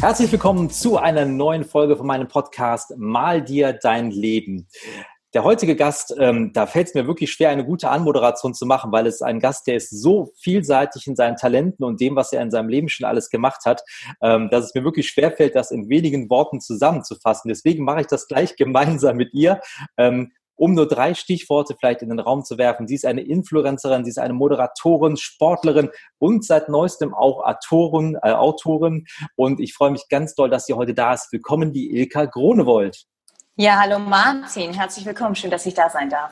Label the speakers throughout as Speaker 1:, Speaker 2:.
Speaker 1: Herzlich willkommen zu einer neuen Folge von meinem Podcast Mal dir dein Leben. Der heutige Gast, ähm, da fällt es mir wirklich schwer, eine gute Anmoderation zu machen, weil es ein Gast, der ist so vielseitig in seinen Talenten und dem, was er in seinem Leben schon alles gemacht hat, ähm, dass es mir wirklich schwer fällt, das in wenigen Worten zusammenzufassen. Deswegen mache ich das gleich gemeinsam mit ihr. Ähm, um nur drei Stichworte vielleicht in den Raum zu werfen. Sie ist eine Influencerin, sie ist eine Moderatorin, Sportlerin und seit neuestem auch Autorin, äh, Autorin. Und ich freue mich ganz doll, dass sie heute da ist. Willkommen, die Ilka Gronewold.
Speaker 2: Ja, hallo Martin, herzlich willkommen. Schön, dass ich da sein darf.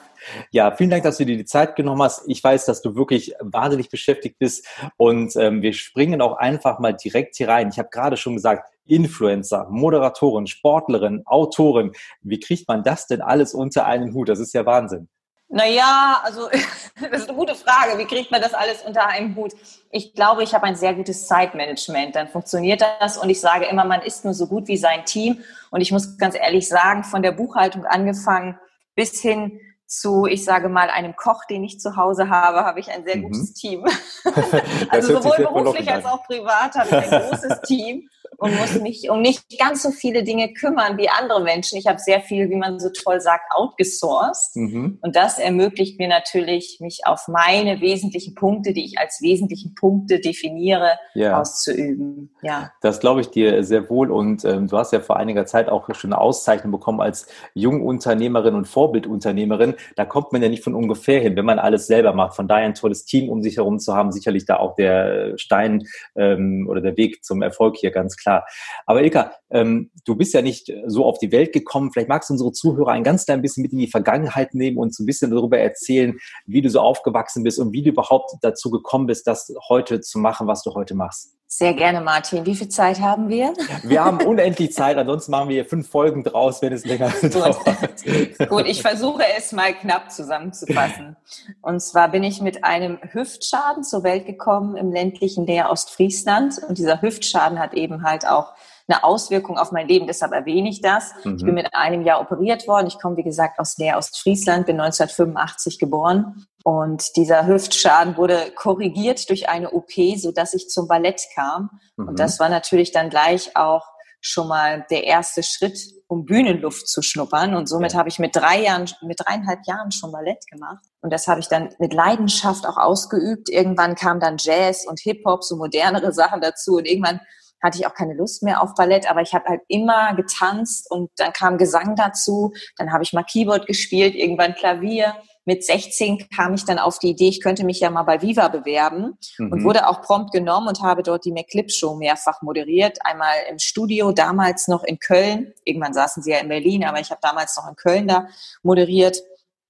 Speaker 1: Ja, vielen Dank, dass du dir die Zeit genommen hast. Ich weiß, dass du wirklich wahnsinnig beschäftigt bist und ähm, wir springen auch einfach mal direkt hier rein. Ich habe gerade schon gesagt, Influencer, Moderatorin, Sportlerin, Autorin. Wie kriegt man das denn alles unter einen Hut? Das ist ja Wahnsinn.
Speaker 2: Naja, also das ist eine gute Frage. Wie kriegt man das alles unter einem Hut? Ich glaube, ich habe ein sehr gutes Zeitmanagement. Dann funktioniert das und ich sage immer, man ist nur so gut wie sein Team. Und ich muss ganz ehrlich sagen, von der Buchhaltung angefangen bis hin zu, ich sage mal, einem Koch, den ich zu Hause habe, habe ich ein sehr mhm. gutes Team. also sowohl beruflich als auch privat habe ich ein großes Team und muss mich um nicht ganz so viele Dinge kümmern wie andere Menschen. Ich habe sehr viel, wie man so toll sagt, outgesourced. Mhm. Und das ermöglicht mir natürlich, mich auf meine wesentlichen Punkte, die ich als wesentlichen Punkte definiere, ja. auszuüben.
Speaker 1: Ja. Das glaube ich dir sehr wohl. Und ähm, du hast ja vor einiger Zeit auch schon eine Auszeichnung bekommen als Jungunternehmerin und Vorbildunternehmerin. Da kommt man ja nicht von ungefähr hin, wenn man alles selber macht. Von daher ein tolles Team um sich herum zu haben, sicherlich da auch der Stein ähm, oder der Weg zum Erfolg hier ganz klar klar. Aber Ilka, ähm, du bist ja nicht so auf die Welt gekommen. Vielleicht magst du unsere Zuhörer ein ganz klein bisschen mit in die Vergangenheit nehmen und so ein bisschen darüber erzählen, wie du so aufgewachsen bist und wie du überhaupt dazu gekommen bist, das heute zu machen, was du heute machst.
Speaker 2: Sehr gerne, Martin. Wie viel Zeit haben wir?
Speaker 1: Wir haben unendlich Zeit, ansonsten machen wir hier fünf Folgen draus, wenn es länger dauert.
Speaker 2: Gut, ich versuche es mal knapp zusammenzufassen. Und zwar bin ich mit einem Hüftschaden zur Welt gekommen im ländlichen Leer Ostfriesland. Und dieser Hüftschaden hat eben halt auch eine Auswirkung auf mein Leben, deshalb erwähne ich das. Mhm. Ich bin mit einem Jahr operiert worden. Ich komme, wie gesagt, aus Leer Ostfriesland, bin 1985 geboren. Und dieser Hüftschaden wurde korrigiert durch eine OP, so dass ich zum Ballett kam. Mhm. Und das war natürlich dann gleich auch schon mal der erste Schritt, um Bühnenluft zu schnuppern. Und somit ja. habe ich mit drei Jahren, mit dreieinhalb Jahren schon Ballett gemacht. Und das habe ich dann mit Leidenschaft auch ausgeübt. Irgendwann kam dann Jazz und Hip-Hop, so modernere Sachen dazu. Und irgendwann hatte ich auch keine Lust mehr auf Ballett, aber ich habe halt immer getanzt und dann kam Gesang dazu, dann habe ich mal Keyboard gespielt, irgendwann Klavier. Mit 16 kam ich dann auf die Idee, ich könnte mich ja mal bei Viva bewerben mhm. und wurde auch prompt genommen und habe dort die McClip Show mehrfach moderiert. Einmal im Studio, damals noch in Köln. Irgendwann saßen sie ja in Berlin, aber ich habe damals noch in Köln da moderiert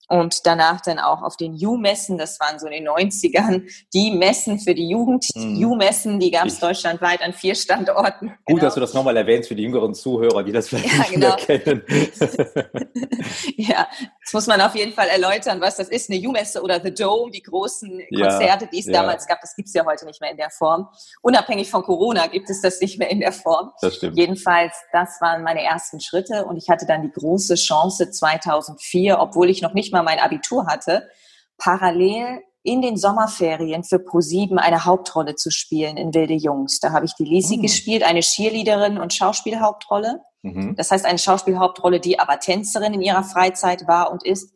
Speaker 2: und danach dann auch auf den U-Messen, das waren so in den 90ern, die Messen für die Jugend, hm. U-Messen, die gab es deutschlandweit an vier Standorten.
Speaker 1: Gut, genau. dass du das nochmal erwähnst für die jüngeren Zuhörer, die das vielleicht ja, nicht genau. mehr kennen.
Speaker 2: ja, das muss man auf jeden Fall erläutern, was das ist, eine U-Messe oder The Dome, die großen Konzerte, die es ja. damals gab, das gibt es ja heute nicht mehr in der Form. Unabhängig von Corona gibt es das nicht mehr in der Form. Das stimmt. Jedenfalls, das waren meine ersten Schritte und ich hatte dann die große Chance 2004, obwohl ich noch nicht mal mal mein Abitur hatte, parallel in den Sommerferien für ProSieben eine Hauptrolle zu spielen in Wilde Jungs. Da habe ich die Lisi mhm. gespielt, eine Cheerleaderin und Schauspielhauptrolle. Mhm. Das heißt eine Schauspielhauptrolle, die aber Tänzerin in ihrer Freizeit war und ist.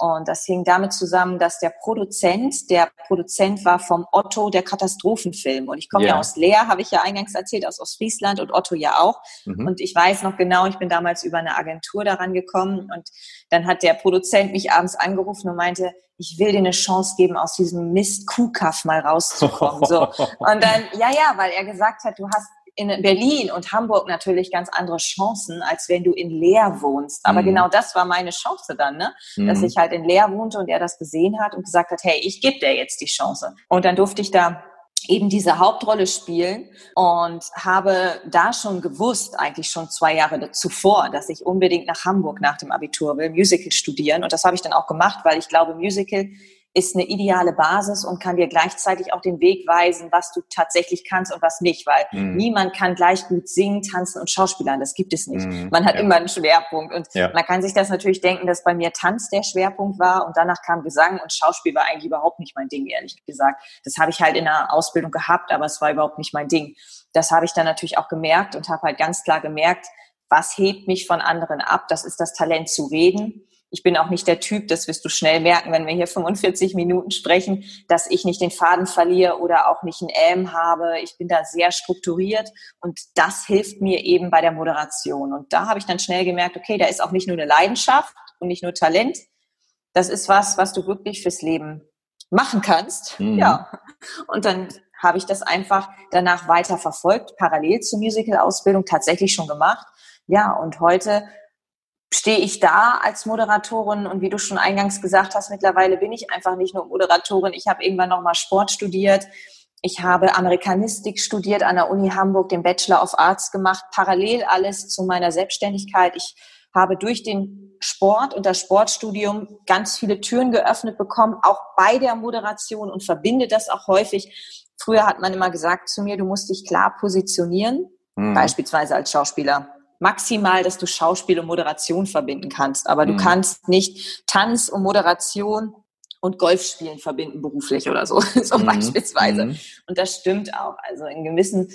Speaker 2: Und das hing damit zusammen, dass der Produzent, der Produzent war vom Otto, der Katastrophenfilm. Und ich komme ja. ja aus Leer, habe ich ja eingangs erzählt, aus Ostfriesland und Otto ja auch. Mhm. Und ich weiß noch genau, ich bin damals über eine Agentur daran gekommen und dann hat der Produzent mich abends angerufen und meinte, ich will dir eine Chance geben, aus diesem Mist Kuhkaff mal rauszukommen. So. Und dann, ja, ja, weil er gesagt hat, du hast in Berlin und Hamburg natürlich ganz andere Chancen, als wenn du in Leer wohnst. Aber mhm. genau das war meine Chance dann, ne? Mhm. dass ich halt in Leer wohnte und er das gesehen hat und gesagt hat, hey, ich gebe dir jetzt die Chance. Und dann durfte ich da eben diese Hauptrolle spielen und habe da schon gewusst, eigentlich schon zwei Jahre zuvor, dass ich unbedingt nach Hamburg nach dem Abitur will, Musical studieren. Und das habe ich dann auch gemacht, weil ich glaube, Musical ist eine ideale Basis und kann dir gleichzeitig auch den Weg weisen, was du tatsächlich kannst und was nicht, weil mhm. niemand kann gleich gut singen, tanzen und schauspielern. Das gibt es nicht. Mhm. Man hat ja. immer einen Schwerpunkt und ja. man kann sich das natürlich denken, dass bei mir Tanz der Schwerpunkt war und danach kam Gesang und Schauspiel war eigentlich überhaupt nicht mein Ding, ehrlich gesagt. Das habe ich halt in der Ausbildung gehabt, aber es war überhaupt nicht mein Ding. Das habe ich dann natürlich auch gemerkt und habe halt ganz klar gemerkt, was hebt mich von anderen ab? Das ist das Talent zu reden ich bin auch nicht der Typ, das wirst du schnell merken, wenn wir hier 45 Minuten sprechen, dass ich nicht den Faden verliere oder auch nicht ein Ähm habe. Ich bin da sehr strukturiert und das hilft mir eben bei der Moderation. Und da habe ich dann schnell gemerkt, okay, da ist auch nicht nur eine Leidenschaft und nicht nur Talent. Das ist was, was du wirklich fürs Leben machen kannst. Mhm. Ja. Und dann habe ich das einfach danach weiter verfolgt, parallel zur Musical-Ausbildung tatsächlich schon gemacht. Ja, und heute stehe ich da als Moderatorin und wie du schon eingangs gesagt hast, mittlerweile bin ich einfach nicht nur Moderatorin. Ich habe irgendwann nochmal Sport studiert. Ich habe Amerikanistik studiert an der Uni Hamburg, den Bachelor of Arts gemacht, parallel alles zu meiner Selbstständigkeit. Ich habe durch den Sport und das Sportstudium ganz viele Türen geöffnet bekommen, auch bei der Moderation und verbinde das auch häufig. Früher hat man immer gesagt zu mir, du musst dich klar positionieren, mhm. beispielsweise als Schauspieler maximal, dass du Schauspiel und Moderation verbinden kannst. Aber du mhm. kannst nicht Tanz und Moderation und Golfspielen verbinden beruflich oder so, so mhm. beispielsweise. Mhm. Und das stimmt auch. Also in gewissen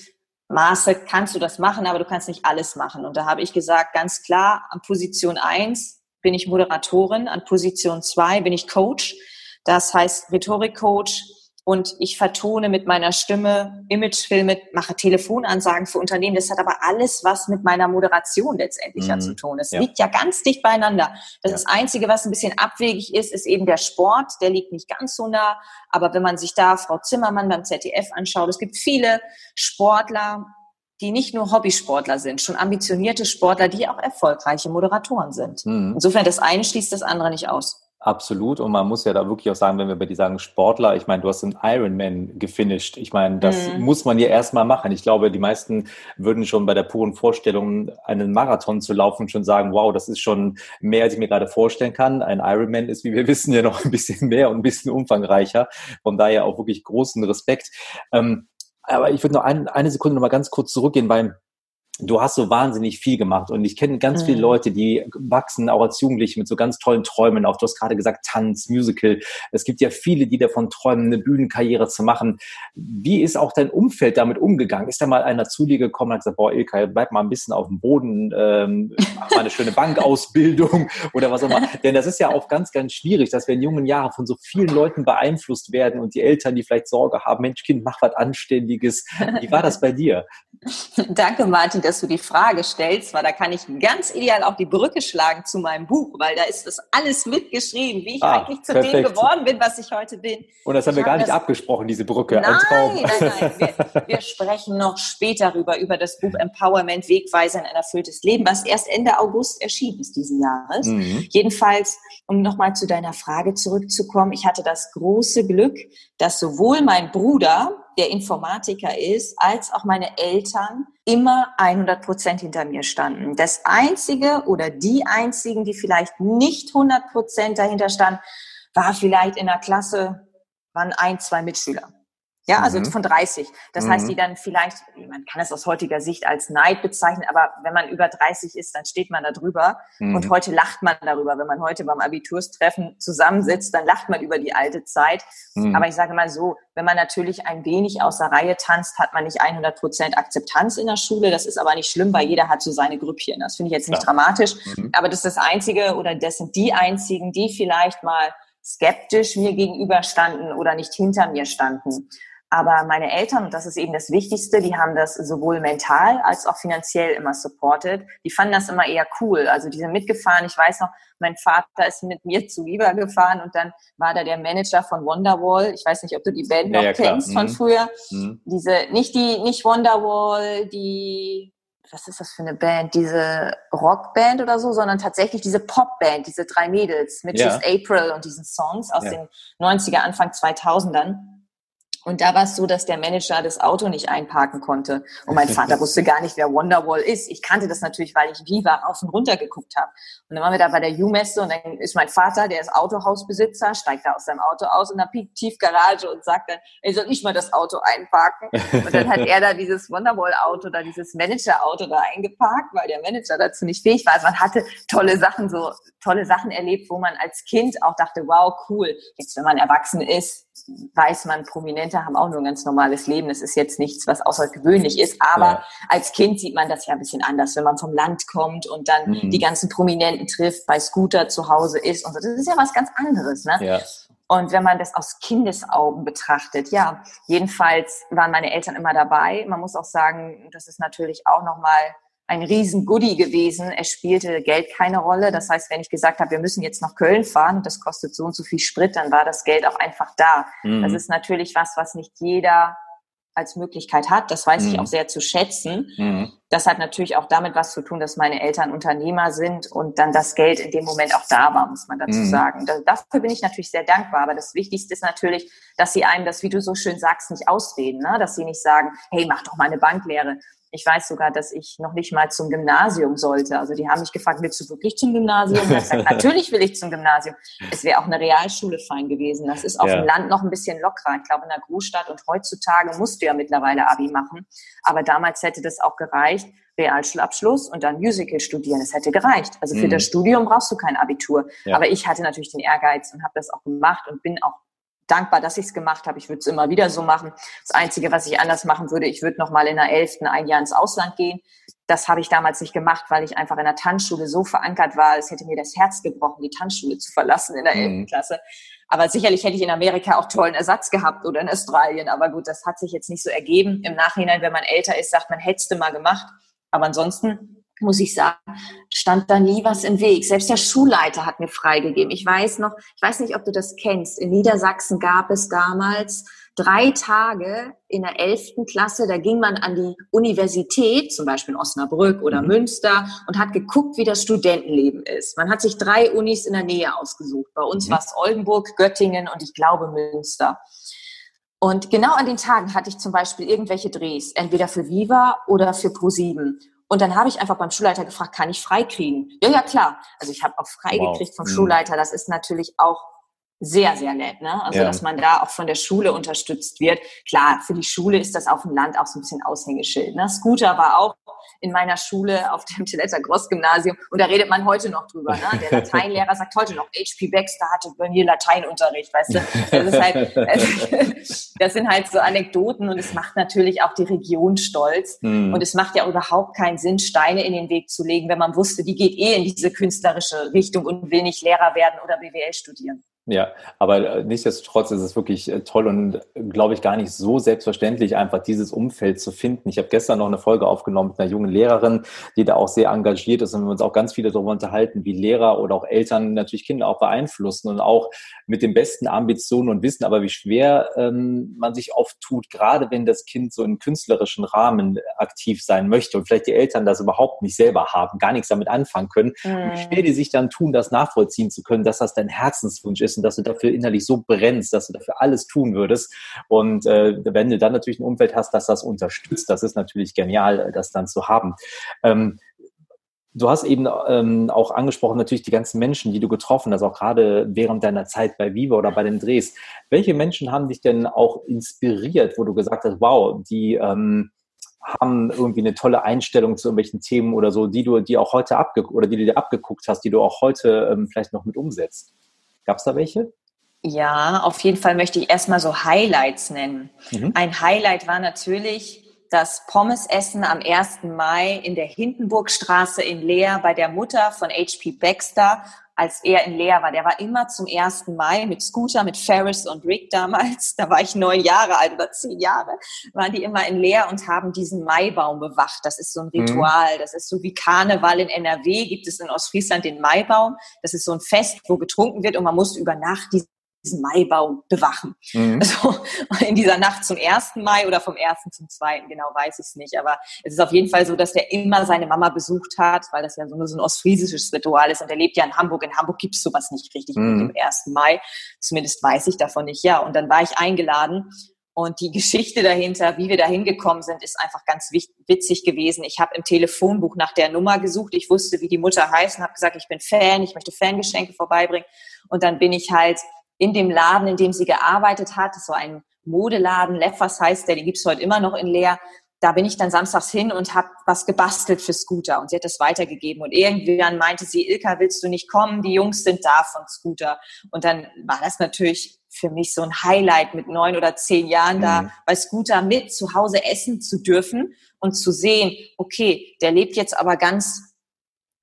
Speaker 2: Maße kannst du das machen, aber du kannst nicht alles machen. Und da habe ich gesagt, ganz klar, an Position eins bin ich Moderatorin, an Position zwei bin ich Coach. Das heißt Rhetorikcoach, und ich vertone mit meiner Stimme Imagefilme, mache Telefonansagen für Unternehmen. Das hat aber alles was mit meiner Moderation letztendlich mhm. zu tun. Es ja. liegt ja ganz dicht beieinander. Das, ja. das Einzige, was ein bisschen abwegig ist, ist eben der Sport. Der liegt nicht ganz so nah. Aber wenn man sich da Frau Zimmermann beim ZDF anschaut, es gibt viele Sportler, die nicht nur Hobbysportler sind, schon ambitionierte Sportler, die auch erfolgreiche Moderatoren sind. Mhm. Insofern das eine schließt das andere nicht aus.
Speaker 1: Absolut. Und man muss ja da wirklich auch sagen, wenn wir bei dir sagen Sportler, ich meine, du hast einen Ironman gefinisht. Ich meine, das mhm. muss man ja erstmal machen. Ich glaube, die meisten würden schon bei der puren Vorstellung, einen Marathon zu laufen, schon sagen, wow, das ist schon mehr, als ich mir gerade vorstellen kann. Ein Ironman ist, wie wir wissen, ja noch ein bisschen mehr und ein bisschen umfangreicher. Von daher auch wirklich großen Respekt. Ähm, aber ich würde noch ein, eine Sekunde noch mal ganz kurz zurückgehen, weil du hast so wahnsinnig viel gemacht und ich kenne ganz mhm. viele Leute, die wachsen auch als Jugendliche mit so ganz tollen Träumen auf. Du hast gerade gesagt Tanz, Musical. Es gibt ja viele, die davon träumen, eine Bühnenkarriere zu machen. Wie ist auch dein Umfeld damit umgegangen? Ist da mal einer zu dir gekommen und hat gesagt, boah, Ilka, bleib mal ein bisschen auf dem Boden, ähm, mach mal eine schöne Bankausbildung oder was auch immer. Denn das ist ja auch ganz, ganz schwierig, dass wir in jungen Jahren von so vielen Leuten beeinflusst werden und die Eltern, die vielleicht Sorge haben, Mensch, Kind, mach was Anständiges. Wie war das bei dir?
Speaker 2: Danke, Martin dass du die Frage stellst, weil da kann ich ganz ideal auch die Brücke schlagen zu meinem Buch, weil da ist das alles mitgeschrieben, wie ich ah, eigentlich zu perfekt. dem geworden bin, was ich heute bin.
Speaker 1: Und das haben ich wir gar nicht abgesprochen, diese Brücke.
Speaker 2: Nein, nein, nein. Wir, wir, sprechen noch später darüber, über das Buch Empowerment, Wegweiser in ein erfülltes Leben, was erst Ende August erschienen ist diesen Jahres. Mhm. Jedenfalls, um nochmal zu deiner Frage zurückzukommen, ich hatte das große Glück, dass sowohl mein Bruder, der Informatiker ist, als auch meine Eltern immer 100 Prozent hinter mir standen. Das einzige oder die einzigen, die vielleicht nicht 100 Prozent dahinter standen, war vielleicht in der Klasse, waren ein, zwei Mitschüler. Ja, also mhm. von 30. Das mhm. heißt, die dann vielleicht, man kann es aus heutiger Sicht als Neid bezeichnen, aber wenn man über 30 ist, dann steht man da drüber. Mhm. Und heute lacht man darüber. Wenn man heute beim Abiturstreffen zusammensitzt, dann lacht man über die alte Zeit. Mhm. Aber ich sage mal so, wenn man natürlich ein wenig aus der Reihe tanzt, hat man nicht 100 Prozent Akzeptanz in der Schule. Das ist aber nicht schlimm, weil jeder hat so seine Grüppchen. Das finde ich jetzt nicht Klar. dramatisch. Mhm. Aber das ist das Einzige oder das sind die einzigen, die vielleicht mal skeptisch mir gegenüberstanden oder nicht hinter mir standen. Aber meine Eltern, und das ist eben das Wichtigste, die haben das sowohl mental als auch finanziell immer supported. Die fanden das immer eher cool. Also die sind mitgefahren. Ich weiß noch, mein Vater ist mit mir zu Viva gefahren und dann war da der Manager von Wonderwall. Ich weiß nicht, ob du die Band noch ja, kennst von mhm. früher. Mhm. Diese, nicht die, nicht Wonderwall, die, was ist das für eine Band? Diese Rockband oder so, sondern tatsächlich diese Popband, diese drei Mädels mit ja. Just April und diesen Songs aus ja. den 90er, Anfang 2000ern. Und da war es so, dass der Manager das Auto nicht einparken konnte. Und mein Vater wusste gar nicht, wer Wonderwall ist. Ich kannte das natürlich, weil ich Viva rauf und runter geguckt habe. Und dann waren wir da bei der U-Messe und dann ist mein Vater, der ist Autohausbesitzer, steigt da aus seinem Auto aus in der Tiefgarage und sagt dann, ey, soll ich mal das Auto einparken? Und dann hat er da dieses Wonderwall-Auto, da dieses Manager-Auto da eingeparkt, weil der Manager dazu nicht fähig war. Also man hatte tolle Sachen, so tolle Sachen erlebt, wo man als Kind auch dachte, wow, cool. Jetzt, wenn man erwachsen ist, weiß man, Prominente haben auch nur ein ganz normales Leben. Das ist jetzt nichts, was außergewöhnlich ist. Aber ja. als Kind sieht man das ja ein bisschen anders, wenn man vom Land kommt und dann mhm. die ganzen Prominenten trifft, bei Scooter zu Hause ist und so. Das ist ja was ganz anderes, ne? Ja. Und wenn man das aus Kindesaugen betrachtet, ja, jedenfalls waren meine Eltern immer dabei. Man muss auch sagen, das ist natürlich auch nochmal ein riesen Goodie gewesen. Es spielte Geld keine Rolle. Das heißt, wenn ich gesagt habe, wir müssen jetzt nach Köln fahren und das kostet so und so viel Sprit, dann war das Geld auch einfach da. Mhm. Das ist natürlich was, was nicht jeder als Möglichkeit hat. Das weiß mhm. ich auch sehr zu schätzen. Mhm. Das hat natürlich auch damit was zu tun, dass meine Eltern Unternehmer sind und dann das Geld in dem Moment auch da war, muss man dazu mhm. sagen. dafür bin ich natürlich sehr dankbar. Aber das Wichtigste ist natürlich, dass sie einem das, wie du so schön sagst, nicht ausreden. Ne? Dass sie nicht sagen, hey, mach doch mal eine Banklehre. Ich weiß sogar, dass ich noch nicht mal zum Gymnasium sollte. Also die haben mich gefragt, willst du wirklich zum Gymnasium? Ich gesagt, natürlich will ich zum Gymnasium. Es wäre auch eine Realschule fein gewesen. Das ist auf ja. dem Land noch ein bisschen lockerer. Ich glaube, in der Großstadt und heutzutage musst du ja mittlerweile Abi machen. Aber damals hätte das auch gereicht. Realschulabschluss und dann Musical studieren. Es hätte gereicht. Also für mhm. das Studium brauchst du kein Abitur. Ja. Aber ich hatte natürlich den Ehrgeiz und habe das auch gemacht und bin auch dankbar, dass ich es gemacht habe. Ich würde es immer wieder so machen. Das Einzige, was ich anders machen würde, ich würde noch mal in der elften ein Jahr ins Ausland gehen. Das habe ich damals nicht gemacht, weil ich einfach in der Tanzschule so verankert war, es hätte mir das Herz gebrochen, die Tanzschule zu verlassen in der elften mhm. Klasse. Aber sicherlich hätte ich in Amerika auch tollen Ersatz gehabt oder in Australien. Aber gut, das hat sich jetzt nicht so ergeben. Im Nachhinein, wenn man älter ist, sagt man, hättest du mal gemacht. Aber ansonsten muss ich sagen, stand da nie was im Weg. Selbst der Schulleiter hat mir freigegeben. Ich weiß noch, ich weiß nicht, ob du das kennst. In Niedersachsen gab es damals drei Tage in der elften Klasse. Da ging man an die Universität, zum Beispiel in Osnabrück oder mhm. Münster, und hat geguckt, wie das Studentenleben ist. Man hat sich drei Unis in der Nähe ausgesucht. Bei uns mhm. war es Oldenburg, Göttingen und ich glaube Münster. Und genau an den Tagen hatte ich zum Beispiel irgendwelche Drehs, entweder für Viva oder für ProSieben. Und dann habe ich einfach beim Schulleiter gefragt, kann ich frei kriegen? Ja, ja, klar. Also ich habe auch frei wow. gekriegt vom mhm. Schulleiter. Das ist natürlich auch sehr, sehr nett. Ne? Also, ja. dass man da auch von der Schule unterstützt wird. Klar, für die Schule ist das auf dem Land auch so ein bisschen Aushängeschild. Ne? Scooter war auch in meiner Schule auf dem Tilletter Gross Gymnasium und da redet man heute noch drüber. Ne? Der Lateinlehrer sagt heute noch, H.P. Baxter hatte bei mir Lateinunterricht, weißt du? Das, ist halt, das sind halt so Anekdoten und es macht natürlich auch die Region stolz. Mhm. Und es macht ja überhaupt keinen Sinn, Steine in den Weg zu legen, wenn man wusste, die geht eh in diese künstlerische Richtung und will nicht Lehrer werden oder BWL studieren.
Speaker 1: Ja, aber äh, nichtsdestotrotz ist es wirklich äh, toll und glaube ich gar nicht so selbstverständlich, einfach dieses Umfeld zu finden. Ich habe gestern noch eine Folge aufgenommen mit einer jungen Lehrerin, die da auch sehr engagiert ist und wir uns auch ganz viele darüber unterhalten, wie Lehrer oder auch Eltern natürlich Kinder auch beeinflussen und auch mit den besten Ambitionen und Wissen, aber wie schwer ähm, man sich oft tut, gerade wenn das Kind so im künstlerischen Rahmen aktiv sein möchte und vielleicht die Eltern das überhaupt nicht selber haben, gar nichts damit anfangen können, mhm. wie schwer die sich dann tun, das nachvollziehen zu können, dass das dein Herzenswunsch ist und dass du dafür innerlich so brennst, dass du dafür alles tun würdest. Und äh, wenn du dann natürlich ein Umfeld hast, das das unterstützt, das ist natürlich genial, das dann zu haben. Ähm, Du hast eben ähm, auch angesprochen, natürlich die ganzen Menschen, die du getroffen hast, auch gerade während deiner Zeit bei Viva oder bei den Drehs. Welche Menschen haben dich denn auch inspiriert, wo du gesagt hast, wow, die ähm, haben irgendwie eine tolle Einstellung zu irgendwelchen Themen oder so, die du, die auch heute abge oder die du dir abgeguckt hast, die du auch heute ähm, vielleicht noch mit umsetzt? Gab es da welche?
Speaker 2: Ja, auf jeden Fall möchte ich erstmal so Highlights nennen. Mhm. Ein Highlight war natürlich das Pommesessen am 1. Mai in der Hindenburgstraße in Leer bei der Mutter von H.P. Baxter als er in Leer war. Der war immer zum 1. Mai mit Scooter, mit Ferris und Rick damals. Da war ich neun Jahre alt oder zehn Jahre. Waren die immer in Leer und haben diesen Maibaum bewacht. Das ist so ein mhm. Ritual. Das ist so wie Karneval in NRW. Gibt es in Ostfriesland den Maibaum. Das ist so ein Fest, wo getrunken wird und man muss über Nacht diesen diesen Maibaum bewachen. Mhm. Also in dieser Nacht zum 1. Mai oder vom 1. zum 2. genau weiß ich es nicht. Aber es ist auf jeden Fall so, dass der immer seine Mama besucht hat, weil das ja so, so ein ostfriesisches Ritual ist. Und er lebt ja in Hamburg. In Hamburg gibt es sowas nicht richtig mhm. mit dem 1. Mai. Zumindest weiß ich davon nicht. Ja, und dann war ich eingeladen Und die Geschichte dahinter, wie wir da hingekommen sind, ist einfach ganz witzig gewesen. Ich habe im Telefonbuch nach der Nummer gesucht. Ich wusste, wie die Mutter heißt und habe gesagt, ich bin Fan, ich möchte Fangeschenke vorbeibringen. Und dann bin ich halt in dem Laden, in dem sie gearbeitet hat, so ein Modeladen, Leffers heißt der, den gibt's heute immer noch in Leer. Da bin ich dann samstags hin und habe was gebastelt für Scooter und sie hat das weitergegeben und irgendwann meinte sie, Ilka, willst du nicht kommen? Die Jungs sind da von Scooter. Und dann war das natürlich für mich so ein Highlight mit neun oder zehn Jahren mhm. da bei Scooter mit zu Hause essen zu dürfen und zu sehen, okay, der lebt jetzt aber ganz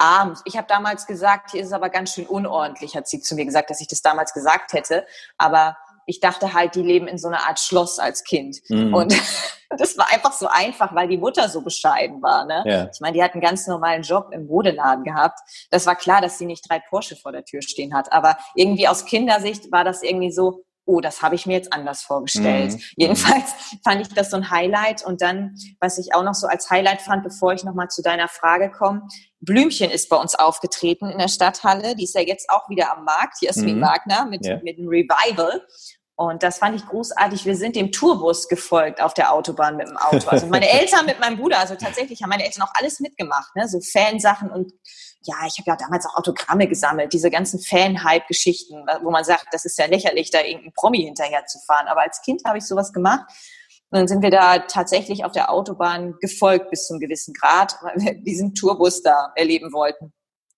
Speaker 2: arm. Ich habe damals gesagt, hier ist es aber ganz schön unordentlich, hat sie zu mir gesagt, dass ich das damals gesagt hätte. Aber ich dachte halt, die leben in so einer Art Schloss als Kind. Mhm. Und das war einfach so einfach, weil die Mutter so bescheiden war. Ne? Ja. Ich meine, die hat einen ganz normalen Job im Modeladen gehabt. Das war klar, dass sie nicht drei Porsche vor der Tür stehen hat. Aber irgendwie aus Kindersicht war das irgendwie so, oh, das habe ich mir jetzt anders vorgestellt. Mhm. Jedenfalls fand ich das so ein Highlight. Und dann, was ich auch noch so als Highlight fand, bevor ich nochmal zu deiner Frage komme, Blümchen ist bei uns aufgetreten in der Stadthalle. Die ist ja jetzt auch wieder am Markt, Jasmin mhm. Wagner, mit, ja. mit einem Revival. Und das fand ich großartig. Wir sind dem Tourbus gefolgt auf der Autobahn mit dem Auto. Also meine Eltern mit meinem Bruder, also tatsächlich haben meine Eltern auch alles mitgemacht, ne? so Fansachen und ja, ich habe ja damals auch Autogramme gesammelt, diese ganzen Fan-Hype-Geschichten, wo man sagt, das ist ja lächerlich, da irgendein Promi hinterher zu fahren. Aber als Kind habe ich sowas gemacht. Und dann sind wir da tatsächlich auf der Autobahn gefolgt bis zum gewissen Grad, weil wir diesen Tourbus da erleben wollten.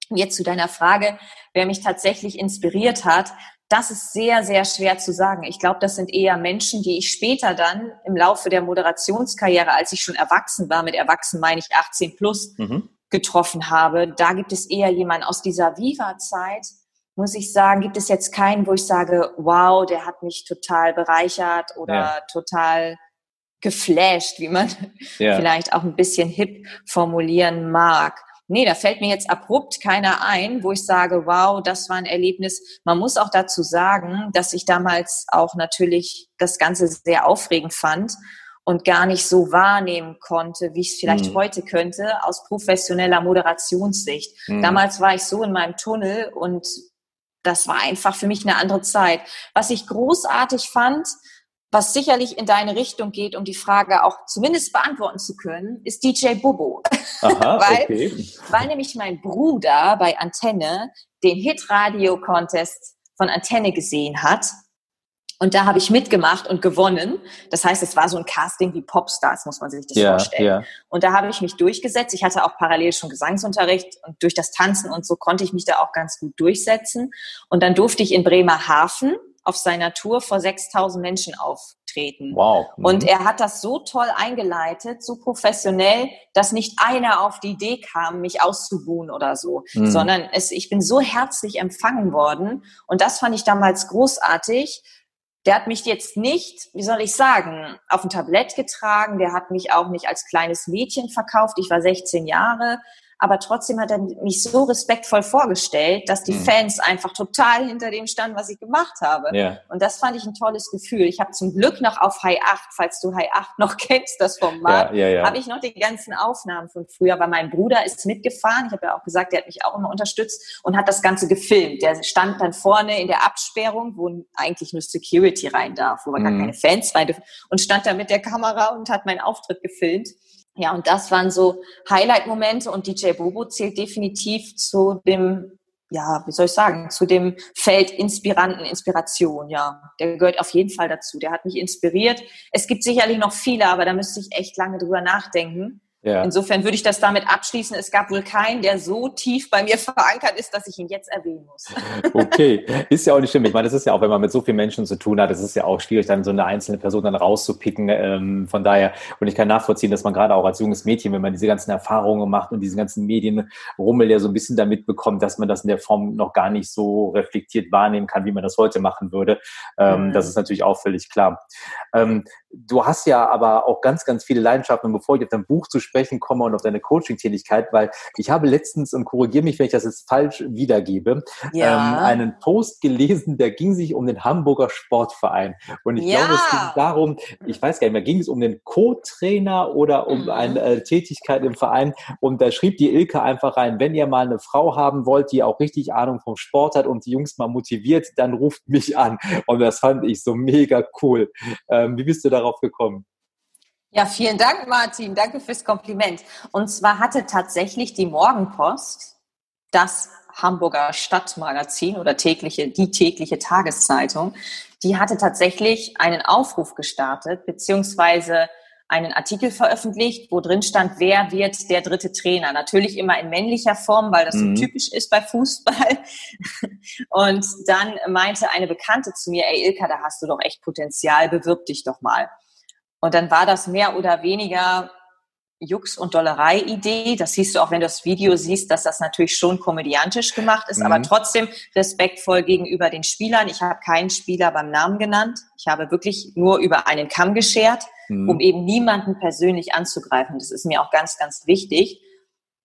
Speaker 2: Und jetzt zu deiner Frage, wer mich tatsächlich inspiriert hat, das ist sehr, sehr schwer zu sagen. Ich glaube, das sind eher Menschen, die ich später dann im Laufe der Moderationskarriere, als ich schon erwachsen war, mit erwachsen meine ich 18 plus, mhm getroffen habe. Da gibt es eher jemanden aus dieser Viva-Zeit, muss ich sagen, gibt es jetzt keinen, wo ich sage, wow, der hat mich total bereichert oder ja. total geflasht, wie man ja. vielleicht auch ein bisschen hip formulieren mag. Nee, da fällt mir jetzt abrupt keiner ein, wo ich sage, wow, das war ein Erlebnis. Man muss auch dazu sagen, dass ich damals auch natürlich das Ganze sehr aufregend fand und gar nicht so wahrnehmen konnte, wie ich es vielleicht mhm. heute könnte, aus professioneller Moderationssicht. Mhm. Damals war ich so in meinem Tunnel und das war einfach für mich eine andere Zeit. Was ich großartig fand, was sicherlich in deine Richtung geht, um die Frage auch zumindest beantworten zu können, ist DJ Bobo. Aha, weil, okay. weil nämlich mein Bruder bei Antenne den Hit-Radio-Contest von Antenne gesehen hat und da habe ich mitgemacht und gewonnen. Das heißt, es war so ein Casting wie Popstars, muss man sich das ja, vorstellen. Ja. Und da habe ich mich durchgesetzt. Ich hatte auch parallel schon Gesangsunterricht und durch das Tanzen und so konnte ich mich da auch ganz gut durchsetzen. Und dann durfte ich in Bremerhaven auf seiner Tour vor 6000 Menschen auftreten. Wow. Mhm. Und er hat das so toll eingeleitet, so professionell, dass nicht einer auf die Idee kam, mich auszubuhen oder so, mhm. sondern es, ich bin so herzlich empfangen worden. Und das fand ich damals großartig der hat mich jetzt nicht, wie soll ich sagen, auf ein Tablett getragen. Der hat mich auch nicht als kleines Mädchen verkauft. Ich war 16 Jahre aber trotzdem hat er mich so respektvoll vorgestellt, dass die mhm. Fans einfach total hinter dem standen, was ich gemacht habe. Ja. Und das fand ich ein tolles Gefühl. Ich habe zum Glück noch auf High 8, falls du High 8 noch kennst, das Format, ja, ja, habe ich noch die ganzen Aufnahmen von früher, weil mein Bruder ist mitgefahren. Ich habe ja auch gesagt, der hat mich auch immer unterstützt und hat das Ganze gefilmt. Der stand dann vorne in der Absperrung, wo eigentlich nur Security rein darf, wo man mhm. gar keine Fans rein dürfen, und stand da mit der Kamera und hat meinen Auftritt gefilmt. Ja, und das waren so Highlight-Momente und DJ Bobo zählt definitiv zu dem, ja, wie soll ich sagen, zu dem Feld Inspiranten, Inspiration, ja. Der gehört auf jeden Fall dazu. Der hat mich inspiriert. Es gibt sicherlich noch viele, aber da müsste ich echt lange drüber nachdenken. Ja. Insofern würde ich das damit abschließen. Es gab wohl keinen, der so tief bei mir verankert ist, dass ich ihn jetzt erwähnen muss.
Speaker 1: Okay, ist ja auch nicht schlimm. Ich meine, das ist ja auch, wenn man mit so vielen Menschen zu tun hat, es ist ja auch schwierig, dann so eine einzelne Person dann rauszupicken. Ähm, von daher, und ich kann nachvollziehen, dass man gerade auch als junges Mädchen, wenn man diese ganzen Erfahrungen macht und diesen ganzen Medienrummel ja so ein bisschen damit bekommt, dass man das in der Form noch gar nicht so reflektiert wahrnehmen kann, wie man das heute machen würde. Ähm, mhm. Das ist natürlich auch völlig klar. Du hast ja aber auch ganz, ganz viele Leidenschaften. Und bevor ich auf dein Buch zu sprechen komme und auf deine Coaching-Tätigkeit, weil ich habe letztens, und korrigiere mich, wenn ich das jetzt falsch wiedergebe, ja. ähm, einen Post gelesen, der ging sich um den Hamburger Sportverein. Und ich ja. glaube, es ging darum, ich weiß gar nicht mehr, ging es um den Co-Trainer oder um mhm. eine äh, Tätigkeit im Verein. Und da schrieb die Ilke einfach rein, wenn ihr mal eine Frau haben wollt, die auch richtig Ahnung vom Sport hat und die Jungs mal motiviert, dann ruft mich an. Und das fand ich so mega cool. Ähm, wie bist du da darauf gekommen?
Speaker 2: Ja, vielen Dank, Martin. Danke fürs Kompliment. Und zwar hatte tatsächlich die Morgenpost das Hamburger Stadtmagazin oder tägliche, die tägliche Tageszeitung, die hatte tatsächlich einen Aufruf gestartet, beziehungsweise einen Artikel veröffentlicht, wo drin stand, wer wird der dritte Trainer. Natürlich immer in männlicher Form, weil das mhm. so typisch ist bei Fußball. Und dann meinte eine Bekannte zu mir, ey Ilka, da hast du doch echt Potenzial, bewirb dich doch mal. Und dann war das mehr oder weniger Jux- und Dollerei-Idee. Das siehst du auch, wenn du das Video siehst, dass das natürlich schon komödiantisch gemacht ist, mhm. aber trotzdem respektvoll gegenüber den Spielern. Ich habe keinen Spieler beim Namen genannt. Ich habe wirklich nur über einen Kamm geschert, mhm. um eben niemanden persönlich anzugreifen. Das ist mir auch ganz, ganz wichtig,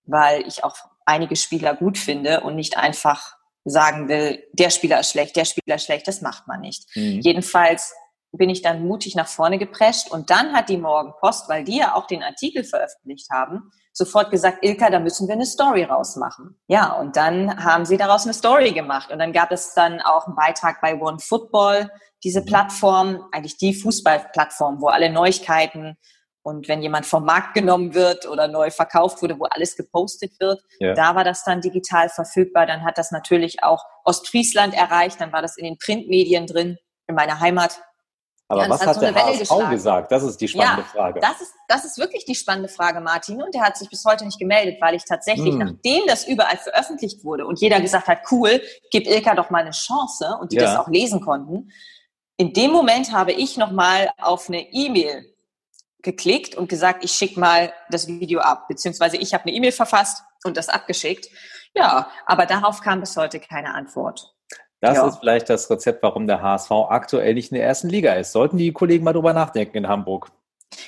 Speaker 2: weil ich auch einige Spieler gut finde und nicht einfach sagen will, der Spieler ist schlecht, der Spieler ist schlecht. Das macht man nicht. Mhm. Jedenfalls bin ich dann mutig nach vorne geprescht und dann hat die Morgenpost, weil die ja auch den Artikel veröffentlicht haben, sofort gesagt, Ilka, da müssen wir eine Story rausmachen. Ja, und dann haben sie daraus eine Story gemacht und dann gab es dann auch einen Beitrag bei One Football, diese mhm. Plattform, eigentlich die Fußballplattform, wo alle Neuigkeiten und wenn jemand vom Markt genommen wird oder neu verkauft wurde, wo alles gepostet wird, ja. da war das dann digital verfügbar. Dann hat das natürlich auch Ostfriesland erreicht, dann war das in den Printmedien drin, in meiner Heimat.
Speaker 1: Aber ja, was hat, hat so der HSV gesagt? Das ist die spannende ja, Frage.
Speaker 2: Das ist, das ist wirklich die spannende Frage, Martin. Und der hat sich bis heute nicht gemeldet, weil ich tatsächlich, hm. nachdem das überall veröffentlicht wurde und jeder gesagt hat, cool, gib Ilka doch mal eine Chance und die ja. das auch lesen konnten, in dem Moment habe ich nochmal auf eine E-Mail geklickt und gesagt, ich schicke mal das Video ab. Beziehungsweise ich habe eine E-Mail verfasst und das abgeschickt. Ja, aber darauf kam bis heute keine Antwort.
Speaker 1: Das ja. ist vielleicht das Rezept, warum der HSV aktuell nicht in der ersten Liga ist. Sollten die Kollegen mal drüber nachdenken in Hamburg.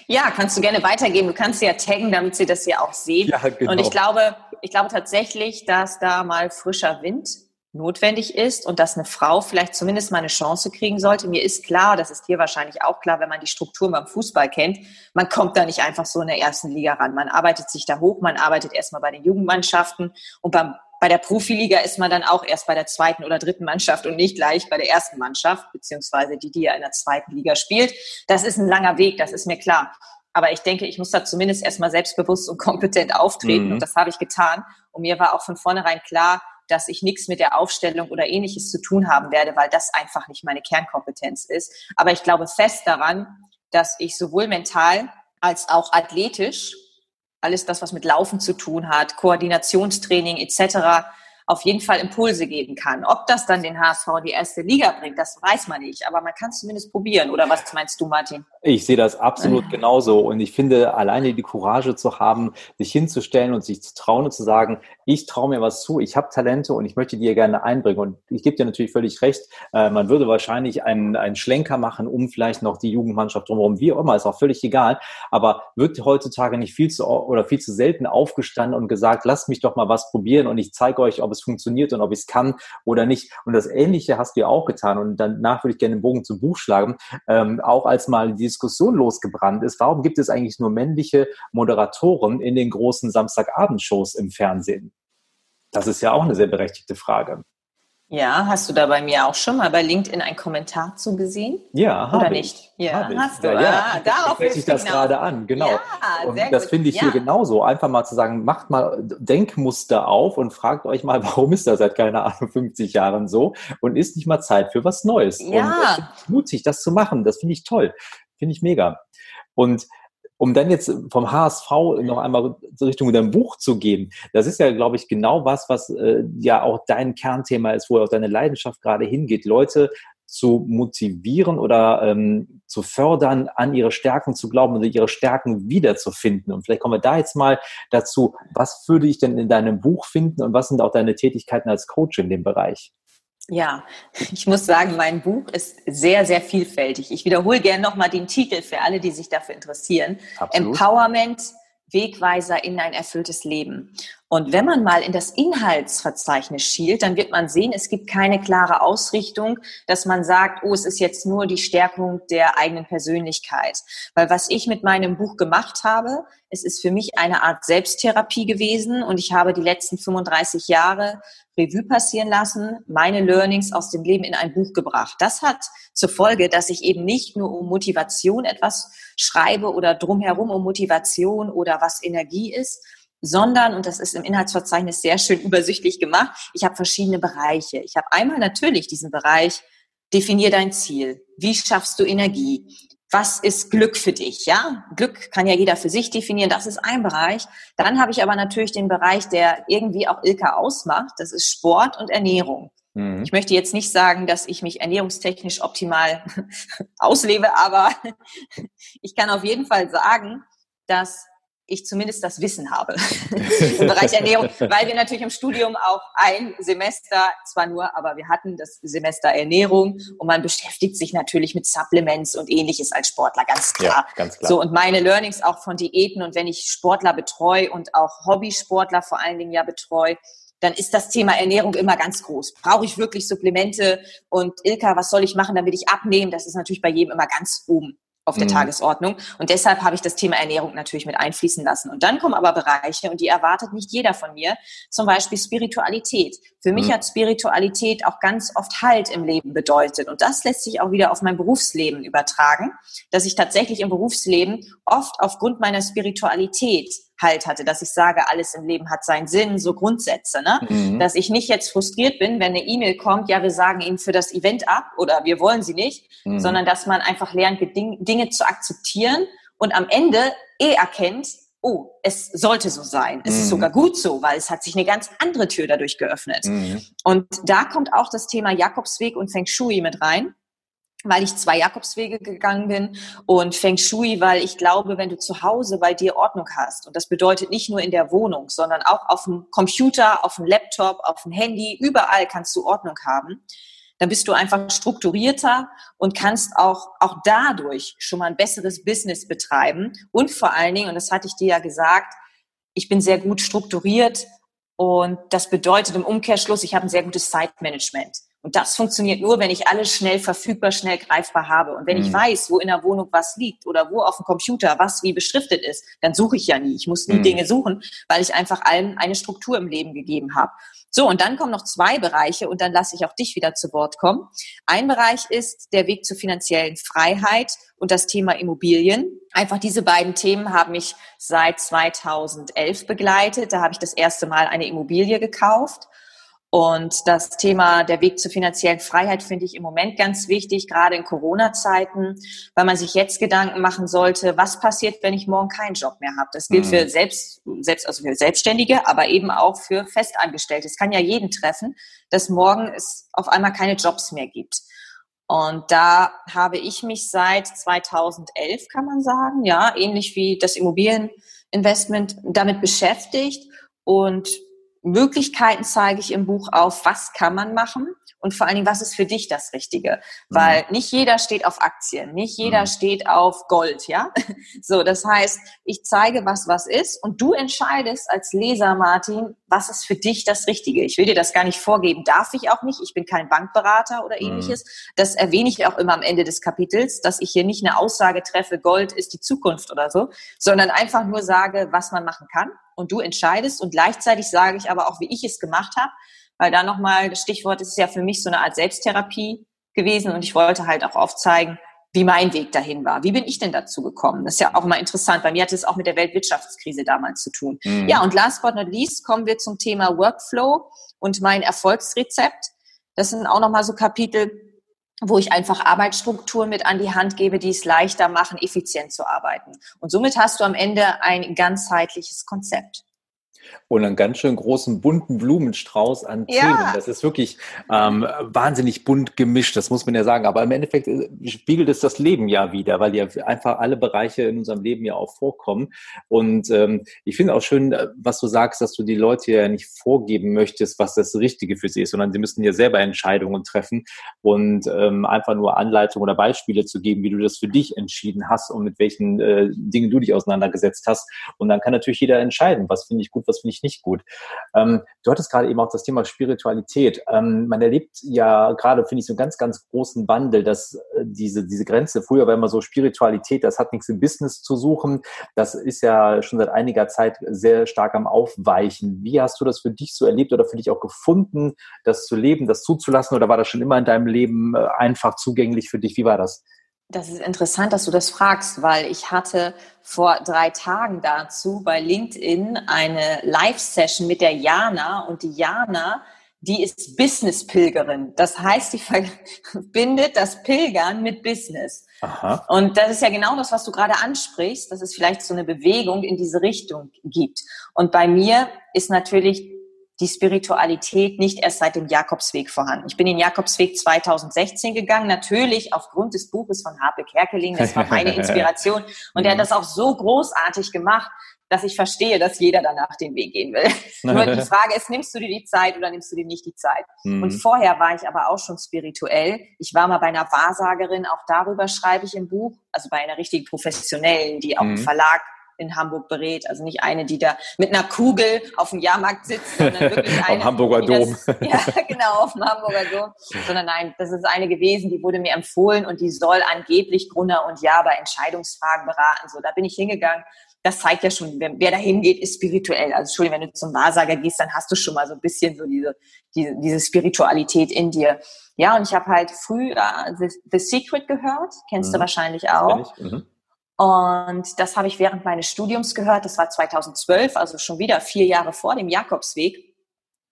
Speaker 2: Ja, kannst du gerne weitergeben. Du kannst sie ja taggen, damit sie das ja auch sehen. Ja, genau. Und ich glaube, ich glaube tatsächlich, dass da mal frischer Wind notwendig ist und dass eine Frau vielleicht zumindest mal eine Chance kriegen sollte. Mir ist klar, das ist hier wahrscheinlich auch klar, wenn man die Strukturen beim Fußball kennt, man kommt da nicht einfach so in der ersten Liga ran. Man arbeitet sich da hoch, man arbeitet erstmal bei den Jugendmannschaften und beim bei der Profiliga ist man dann auch erst bei der zweiten oder dritten Mannschaft und nicht gleich bei der ersten Mannschaft, beziehungsweise die, die ja in der zweiten Liga spielt. Das ist ein langer Weg, das ist mir klar. Aber ich denke, ich muss da zumindest erstmal selbstbewusst und kompetent auftreten mhm. und das habe ich getan. Und mir war auch von vornherein klar, dass ich nichts mit der Aufstellung oder ähnliches zu tun haben werde, weil das einfach nicht meine Kernkompetenz ist. Aber ich glaube fest daran, dass ich sowohl mental als auch athletisch alles das, was mit Laufen zu tun hat, Koordinationstraining etc., auf jeden Fall Impulse geben kann. Ob das dann den HSV in die erste Liga bringt, das weiß man nicht. Aber man kann es zumindest probieren. Oder was meinst du, Martin?
Speaker 1: Ich sehe das absolut genauso. Und ich finde, alleine die Courage zu haben, sich hinzustellen und sich zu trauen und zu sagen, ich traue mir was zu, ich habe Talente und ich möchte die gerne einbringen. Und ich gebe dir natürlich völlig recht, äh, man würde wahrscheinlich einen, einen Schlenker machen, um vielleicht noch die Jugendmannschaft drumherum, wie auch immer, ist auch völlig egal. Aber wird heutzutage nicht viel zu oder viel zu selten aufgestanden und gesagt, lasst mich doch mal was probieren und ich zeige euch, ob es funktioniert und ob ich es kann oder nicht. Und das Ähnliche hast du ja auch getan. Und danach würde ich gerne den Bogen zum Buch schlagen. Ähm, auch als mal die Diskussion losgebrannt ist, warum gibt es eigentlich nur männliche Moderatoren in den großen Samstagabendshows im Fernsehen? Das ist ja auch eine sehr berechtigte Frage.
Speaker 2: Ja, hast du da bei mir auch schon mal bei LinkedIn einen Kommentar zu gesehen?
Speaker 1: Ja,
Speaker 2: Oder nicht?
Speaker 1: Ja, hast du. Ja, ja. Ah, darauf spreche ich das genau. gerade an, genau. Ja, und das finde ich ja. hier genauso. Einfach mal zu sagen, macht mal Denkmuster auf und fragt euch mal, warum ist das seit, keine Ahnung, 50 Jahren so? Und ist nicht mal Zeit für was Neues?
Speaker 2: Ja.
Speaker 1: Und mutig, das zu machen, das finde ich toll. Finde ich mega. Und um dann jetzt vom HSV noch einmal Richtung dein Buch zu gehen, das ist ja, glaube ich, genau was, was äh, ja auch dein Kernthema ist, wo auch deine Leidenschaft gerade hingeht, Leute zu motivieren oder ähm, zu fördern, an ihre Stärken zu glauben und ihre Stärken wiederzufinden. Und vielleicht kommen wir da jetzt mal dazu, was würde ich denn in deinem Buch finden und was sind auch deine Tätigkeiten als Coach in dem Bereich?
Speaker 2: Ja, ich muss sagen, mein Buch ist sehr, sehr vielfältig. Ich wiederhole gerne nochmal den Titel für alle, die sich dafür interessieren. Absolut. Empowerment, Wegweiser in ein erfülltes Leben. Und wenn man mal in das Inhaltsverzeichnis schielt, dann wird man sehen, es gibt keine klare Ausrichtung, dass man sagt, oh, es ist jetzt nur die Stärkung der eigenen Persönlichkeit. Weil was ich mit meinem Buch gemacht habe, es ist für mich eine Art Selbsttherapie gewesen und ich habe die letzten 35 Jahre Revue passieren lassen, meine Learnings aus dem Leben in ein Buch gebracht. Das hat zur Folge, dass ich eben nicht nur um Motivation etwas schreibe oder drumherum um Motivation oder was Energie ist, sondern, und das ist im Inhaltsverzeichnis sehr schön übersichtlich gemacht, ich habe verschiedene Bereiche. Ich habe einmal natürlich diesen Bereich, definier dein Ziel. Wie schaffst du Energie? Was ist Glück für dich? Ja, Glück kann ja jeder für sich definieren. Das ist ein Bereich. Dann habe ich aber natürlich den Bereich, der irgendwie auch Ilka ausmacht. Das ist Sport und Ernährung. Mhm. Ich möchte jetzt nicht sagen, dass ich mich ernährungstechnisch optimal auslebe, aber ich kann auf jeden Fall sagen, dass ich zumindest das Wissen habe im Bereich Ernährung, weil wir natürlich im Studium auch ein Semester, zwar nur, aber wir hatten das Semester Ernährung und man beschäftigt sich natürlich mit Supplements und ähnliches als Sportler, ganz klar. Ja, ganz klar. So, und meine Learnings auch von Diäten und wenn ich Sportler betreue und auch Hobbysportler vor allen Dingen ja betreue, dann ist das Thema Ernährung immer ganz groß. Brauche ich wirklich Supplemente? Und Ilka, was soll ich machen, damit ich abnehme? Das ist natürlich bei jedem immer ganz oben auf der mhm. Tagesordnung. Und deshalb habe ich das Thema Ernährung natürlich mit einfließen lassen. Und dann kommen aber Bereiche, und die erwartet nicht jeder von mir, zum Beispiel Spiritualität. Für mich mhm. hat Spiritualität auch ganz oft Halt im Leben bedeutet. Und das lässt sich auch wieder auf mein Berufsleben übertragen, dass ich tatsächlich im Berufsleben oft aufgrund meiner Spiritualität Halt hatte, dass ich sage, alles im Leben hat seinen Sinn, so Grundsätze, ne? Mhm. Dass ich nicht jetzt frustriert bin, wenn eine E-Mail kommt, ja, wir sagen Ihnen für das Event ab oder wir wollen sie nicht, mhm. sondern dass man einfach lernt, Dinge zu akzeptieren und am Ende eh erkennt, oh, es sollte so sein. Es mhm. ist sogar gut so, weil es hat sich eine ganz andere Tür dadurch geöffnet. Mhm. Und da kommt auch das Thema Jakobsweg und Feng Shui mit rein weil ich zwei Jakobswege gegangen bin und Feng Shui, weil ich glaube, wenn du zu Hause bei dir Ordnung hast, und das bedeutet nicht nur in der Wohnung, sondern auch auf dem Computer, auf dem Laptop, auf dem Handy, überall kannst du Ordnung haben, dann bist du einfach strukturierter und kannst auch, auch dadurch schon mal ein besseres Business betreiben. Und vor allen Dingen, und das hatte ich dir ja gesagt, ich bin sehr gut strukturiert und das bedeutet im Umkehrschluss, ich habe ein sehr gutes Zeitmanagement. Und das funktioniert nur, wenn ich alles schnell verfügbar, schnell greifbar habe. Und wenn mhm. ich weiß, wo in der Wohnung was liegt oder wo auf dem Computer was wie beschriftet ist, dann suche ich ja nie. Ich muss nie mhm. Dinge suchen, weil ich einfach allem eine Struktur im Leben gegeben habe. So, und dann kommen noch zwei Bereiche und dann lasse ich auch dich wieder zu Wort kommen. Ein Bereich ist der Weg zur finanziellen Freiheit und das Thema Immobilien. Einfach diese beiden Themen haben mich seit 2011 begleitet. Da habe ich das erste Mal eine Immobilie gekauft und das Thema der Weg zur finanziellen Freiheit finde ich im Moment ganz wichtig, gerade in Corona-Zeiten, weil man sich jetzt Gedanken machen sollte, was passiert, wenn ich morgen keinen Job mehr habe. Das gilt mhm. für selbst, selbst, also für Selbstständige, aber eben auch für Festangestellte. Es kann ja jeden treffen, dass morgen es auf einmal keine Jobs mehr gibt. Und da habe ich mich seit 2011, kann man sagen, ja, ähnlich wie das Immobilieninvestment, damit beschäftigt und Möglichkeiten zeige ich im Buch auf, was kann man machen und vor allen Dingen, was ist für dich das Richtige? Mhm. Weil nicht jeder steht auf Aktien, nicht jeder mhm. steht auf Gold, ja? So, das heißt, ich zeige, was was ist und du entscheidest als Leser, Martin, was ist für dich das Richtige? Ich will dir das gar nicht vorgeben, darf ich auch nicht. Ich bin kein Bankberater oder mhm. ähnliches. Das erwähne ich auch immer am Ende des Kapitels, dass ich hier nicht eine Aussage treffe, Gold ist die Zukunft oder so, sondern einfach nur sage, was man machen kann und du entscheidest und gleichzeitig sage ich aber auch, wie ich es gemacht habe, weil da nochmal das Stichwort ist ja für mich so eine Art Selbsttherapie gewesen und ich wollte halt auch aufzeigen, wie mein Weg dahin war. Wie bin ich denn dazu gekommen? Das ist ja auch mal interessant. Bei mir hat es auch mit der Weltwirtschaftskrise damals zu tun. Mhm. Ja, und last but not least kommen wir zum Thema Workflow und mein Erfolgsrezept. Das sind auch nochmal so Kapitel, wo ich einfach Arbeitsstrukturen mit an die Hand gebe, die es leichter machen, effizient zu arbeiten. Und somit hast du am Ende ein ganzheitliches Konzept
Speaker 1: und einen ganz schön großen bunten Blumenstrauß an Themen. Ja. Das ist wirklich ähm, wahnsinnig bunt gemischt, das muss man ja sagen. Aber im Endeffekt äh, spiegelt es das Leben ja wieder, weil ja einfach alle Bereiche in unserem Leben ja auch vorkommen. Und ähm, ich finde auch schön, äh, was du sagst, dass du die Leute ja nicht vorgeben möchtest, was das Richtige für sie ist, sondern sie müssen ja selber Entscheidungen treffen und ähm, einfach nur Anleitungen oder Beispiele zu geben, wie du das für dich entschieden hast und mit welchen äh, Dingen du dich auseinandergesetzt hast. Und dann kann natürlich jeder entscheiden, was finde ich gut, was finde ich nicht gut. Ähm, du hattest gerade eben auch das Thema Spiritualität. Ähm, man erlebt ja gerade, finde ich, so einen ganz, ganz großen Wandel, dass äh, diese, diese Grenze, früher war immer so Spiritualität, das hat nichts im Business zu suchen. Das ist ja schon seit einiger Zeit sehr stark am Aufweichen. Wie hast du das für dich so erlebt oder für dich auch gefunden, das zu leben, das zuzulassen oder war das schon immer in deinem Leben äh, einfach zugänglich für dich? Wie war das?
Speaker 2: Das ist interessant, dass du das fragst, weil ich hatte vor drei Tagen dazu bei LinkedIn eine Live-Session mit der Jana und die Jana, die ist Business-Pilgerin. Das heißt, sie verbindet das Pilgern mit Business. Aha. Und das ist ja genau das, was du gerade ansprichst, dass es vielleicht so eine Bewegung in diese Richtung gibt. Und bei mir ist natürlich die Spiritualität nicht erst seit dem Jakobsweg vorhanden. Ich bin den Jakobsweg 2016 gegangen, natürlich aufgrund des Buches von Harpe Kerkeling. Das war meine Inspiration. Und er hat das auch so großartig gemacht, dass ich verstehe, dass jeder danach den Weg gehen will. Nur die Frage ist, nimmst du dir die Zeit oder nimmst du dir nicht die Zeit? Mhm. Und vorher war ich aber auch schon spirituell. Ich war mal bei einer Wahrsagerin, auch darüber schreibe ich im Buch, also bei einer richtigen Professionellen, die auch mhm. im Verlag in Hamburg berät. Also nicht eine, die da mit einer Kugel auf dem Jahrmarkt sitzt, sondern wirklich eine.
Speaker 1: Am Hamburger Dom.
Speaker 2: Das, ja, genau, auf dem Hamburger Dom. Sondern nein, das ist eine gewesen, die wurde mir empfohlen und die soll angeblich Brunner und Ja bei Entscheidungsfragen beraten. So, da bin ich hingegangen. Das zeigt ja schon, wer, wer da hingeht, ist spirituell. Also Entschuldigung, wenn du zum Wahrsager gehst, dann hast du schon mal so ein bisschen so diese, diese, diese Spiritualität in dir. Ja, und ich habe halt früh uh, The, The Secret gehört, kennst mhm. du wahrscheinlich auch. Mhm. Und das habe ich während meines Studiums gehört. Das war 2012, also schon wieder vier Jahre vor dem Jakobsweg.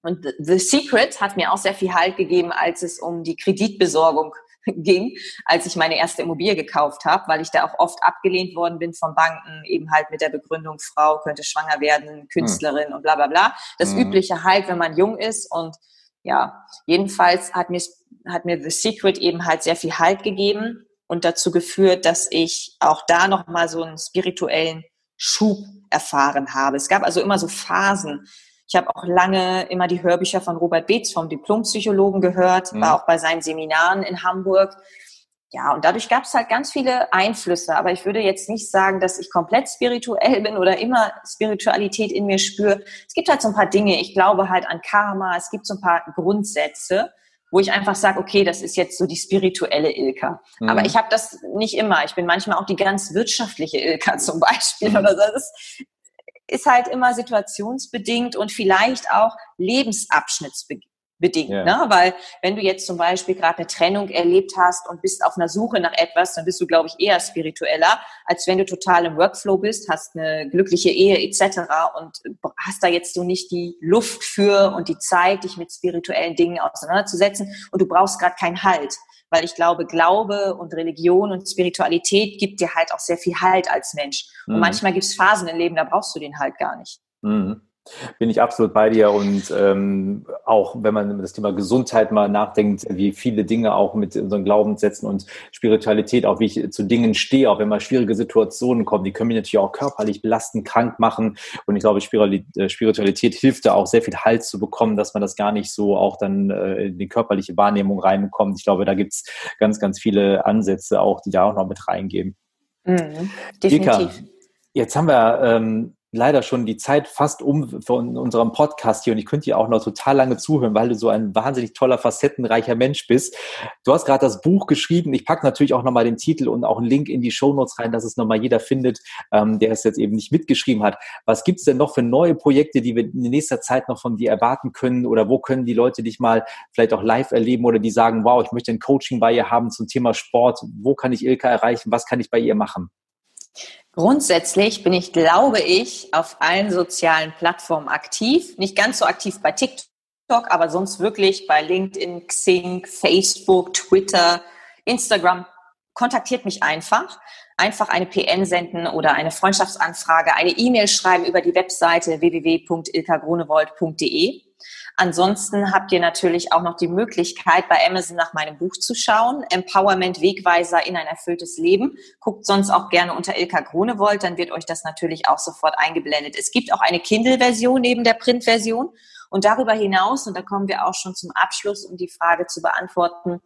Speaker 2: Und The Secret hat mir auch sehr viel Halt gegeben, als es um die Kreditbesorgung ging, als ich meine erste Immobilie gekauft habe, weil ich da auch oft abgelehnt worden bin von Banken, eben halt mit der Begründung, Frau könnte schwanger werden, Künstlerin mhm. und bla bla bla. Das mhm. übliche Halt, wenn man jung ist. Und ja, jedenfalls hat mir, hat mir The Secret eben halt sehr viel Halt gegeben und dazu geführt, dass ich auch da nochmal so einen spirituellen Schub erfahren habe. Es gab also immer so Phasen. Ich habe auch lange immer die Hörbücher von Robert Beetz vom Diplompsychologen gehört, mhm. war auch bei seinen Seminaren in Hamburg. Ja, und dadurch gab es halt ganz viele Einflüsse. Aber ich würde jetzt nicht sagen, dass ich komplett spirituell bin oder immer Spiritualität in mir spüre. Es gibt halt so ein paar Dinge. Ich glaube halt an Karma. Es gibt so ein paar Grundsätze wo ich einfach sage, okay, das ist jetzt so die spirituelle Ilka. Mhm. Aber ich habe das nicht immer. Ich bin manchmal auch die ganz wirtschaftliche Ilka zum Beispiel mhm. oder so. Das ist halt immer situationsbedingt und vielleicht auch lebensabschnittsbedingt bedingt. Ja. Ne? Weil wenn du jetzt zum Beispiel gerade eine Trennung erlebt hast und bist auf einer Suche nach etwas, dann bist du, glaube ich, eher spiritueller, als wenn du total im Workflow bist, hast eine glückliche Ehe etc. und hast da jetzt so nicht die Luft für und die Zeit, dich mit spirituellen Dingen auseinanderzusetzen und du brauchst gerade keinen Halt. Weil ich glaube, Glaube und Religion und Spiritualität gibt dir halt auch sehr viel Halt als Mensch. Und mhm. manchmal gibt es Phasen im Leben, da brauchst du den Halt gar nicht.
Speaker 1: Mhm. Bin ich absolut bei dir und ähm, auch wenn man über das Thema Gesundheit mal nachdenkt, wie viele Dinge auch mit unseren Glaubenssätzen und Spiritualität, auch wie ich zu Dingen stehe, auch wenn mal schwierige Situationen kommen, die können mich natürlich auch körperlich belasten, krank machen und ich glaube, äh, Spiritualität hilft da auch sehr viel Halt zu bekommen, dass man das gar nicht so auch dann äh, in die körperliche Wahrnehmung reinkommt. Ich glaube, da gibt's ganz, ganz viele Ansätze auch, die da auch noch mit reingeben. Mhm, definitiv. Jetzt haben wir ähm, leider schon die Zeit fast um von unserem Podcast hier und ich könnte dir auch noch total lange zuhören, weil du so ein wahnsinnig toller, facettenreicher Mensch bist. Du hast gerade das Buch geschrieben. Ich packe natürlich auch nochmal den Titel und auch einen Link in die Shownotes rein, dass es nochmal jeder findet, ähm, der es jetzt eben nicht mitgeschrieben hat. Was gibt es denn noch für neue Projekte, die wir in nächster Zeit noch von dir erwarten können oder wo können die Leute dich mal vielleicht auch live erleben oder die sagen, wow, ich möchte ein Coaching bei ihr haben zum Thema Sport. Wo kann ich Ilka erreichen? Was kann ich bei ihr machen?
Speaker 2: Grundsätzlich bin ich, glaube ich, auf allen sozialen Plattformen aktiv. Nicht ganz so aktiv bei TikTok, aber sonst wirklich bei LinkedIn, Xing, Facebook, Twitter, Instagram. Kontaktiert mich einfach. Einfach eine PN senden oder eine Freundschaftsanfrage, eine E-Mail schreiben über die Webseite www.ilkagronewold.de. Ansonsten habt ihr natürlich auch noch die Möglichkeit, bei Amazon nach meinem Buch zu schauen. Empowerment Wegweiser in ein erfülltes Leben. Guckt sonst auch gerne unter Ilka Grunewold, dann wird euch das natürlich auch sofort eingeblendet. Es gibt auch eine Kindle-Version neben der Print-Version. Und darüber hinaus, und da kommen wir auch schon zum Abschluss, um die Frage zu beantworten,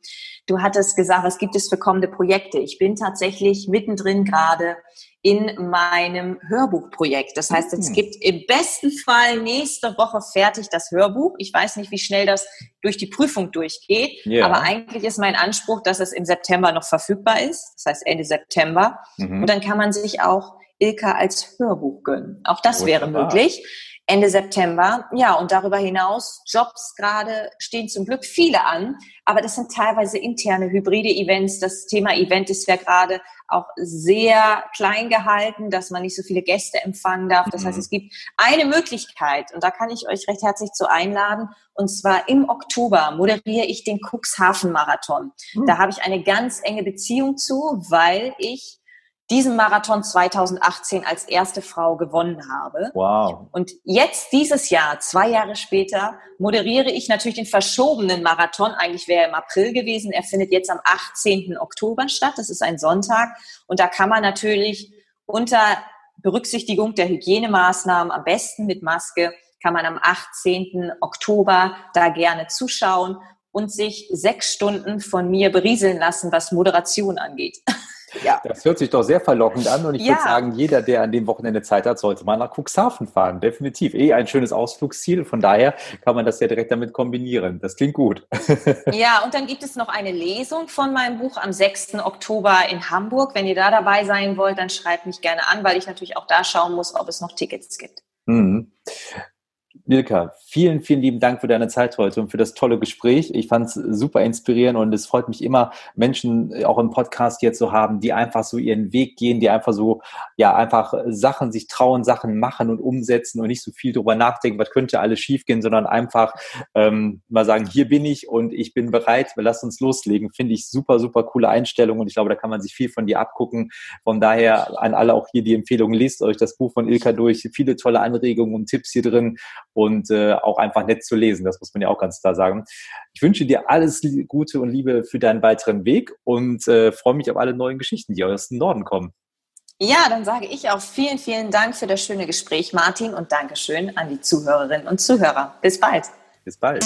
Speaker 2: du hattest gesagt, was gibt es für kommende Projekte? Ich bin tatsächlich mittendrin gerade in meinem Hörbuchprojekt. Das heißt, es hm. gibt im besten Fall nächste Woche fertig das Hörbuch. Ich weiß nicht, wie schnell das durch die Prüfung durchgeht, ja. aber eigentlich ist mein Anspruch, dass es im September noch verfügbar ist. Das heißt Ende September. Mhm. Und dann kann man sich auch Ilka als Hörbuch gönnen. Auch das Wunderbar. wäre möglich. Ende September. Ja, und darüber hinaus, Jobs gerade stehen zum Glück viele an, aber das sind teilweise interne hybride Events. Das Thema Event ist ja gerade auch sehr klein gehalten, dass man nicht so viele Gäste empfangen darf. Das heißt, mhm. es gibt eine Möglichkeit und da kann ich euch recht herzlich zu einladen. Und zwar im Oktober moderiere ich den Cuxhaven Marathon. Mhm. Da habe ich eine ganz enge Beziehung zu, weil ich diesen Marathon 2018 als erste Frau gewonnen habe.
Speaker 1: Wow.
Speaker 2: Und jetzt dieses Jahr, zwei Jahre später, moderiere ich natürlich den verschobenen Marathon. Eigentlich wäre er im April gewesen. Er findet jetzt am 18. Oktober statt. Das ist ein Sonntag. Und da kann man natürlich unter Berücksichtigung der Hygienemaßnahmen am besten mit Maske kann man am 18. Oktober da gerne zuschauen und sich sechs Stunden von mir berieseln lassen, was Moderation angeht.
Speaker 1: Ja. Das hört sich doch sehr verlockend an und ich ja. würde sagen, jeder, der an dem Wochenende Zeit hat, sollte mal nach Cuxhaven fahren. Definitiv. Eh ein schönes Ausflugsziel. Von daher kann man das ja direkt damit kombinieren. Das klingt gut.
Speaker 2: Ja, und dann gibt es noch eine Lesung von meinem Buch am 6. Oktober in Hamburg. Wenn ihr da dabei sein wollt, dann schreibt mich gerne an, weil ich natürlich auch da schauen muss, ob es noch Tickets gibt. Mhm.
Speaker 1: Milka, vielen, vielen lieben Dank für deine Zeit heute und für das tolle Gespräch. Ich fand es super inspirierend und es freut mich immer, Menschen auch im Podcast hier zu haben, die einfach so ihren Weg gehen, die einfach so, ja, einfach Sachen sich trauen, Sachen machen und umsetzen und nicht so viel drüber nachdenken, was könnte alles schiefgehen, sondern einfach ähm, mal sagen, hier bin ich und ich bin bereit, lass uns loslegen. Finde ich super, super coole Einstellung und ich glaube, da kann man sich viel von dir abgucken. Von daher an alle auch hier die Empfehlung, lest euch das Buch von Ilka durch. Viele tolle Anregungen und Tipps hier drin und äh, auch einfach nett zu lesen. Das muss man ja auch ganz klar sagen. Ich wünsche dir alles Gute und Liebe für deinen weiteren Weg und äh, freue mich auf alle neuen Geschichten, die aus dem Norden kommen.
Speaker 2: Ja, dann sage ich auch vielen, vielen Dank für das schöne Gespräch, Martin, und Dankeschön an die Zuhörerinnen und Zuhörer. Bis bald.
Speaker 1: Bis bald.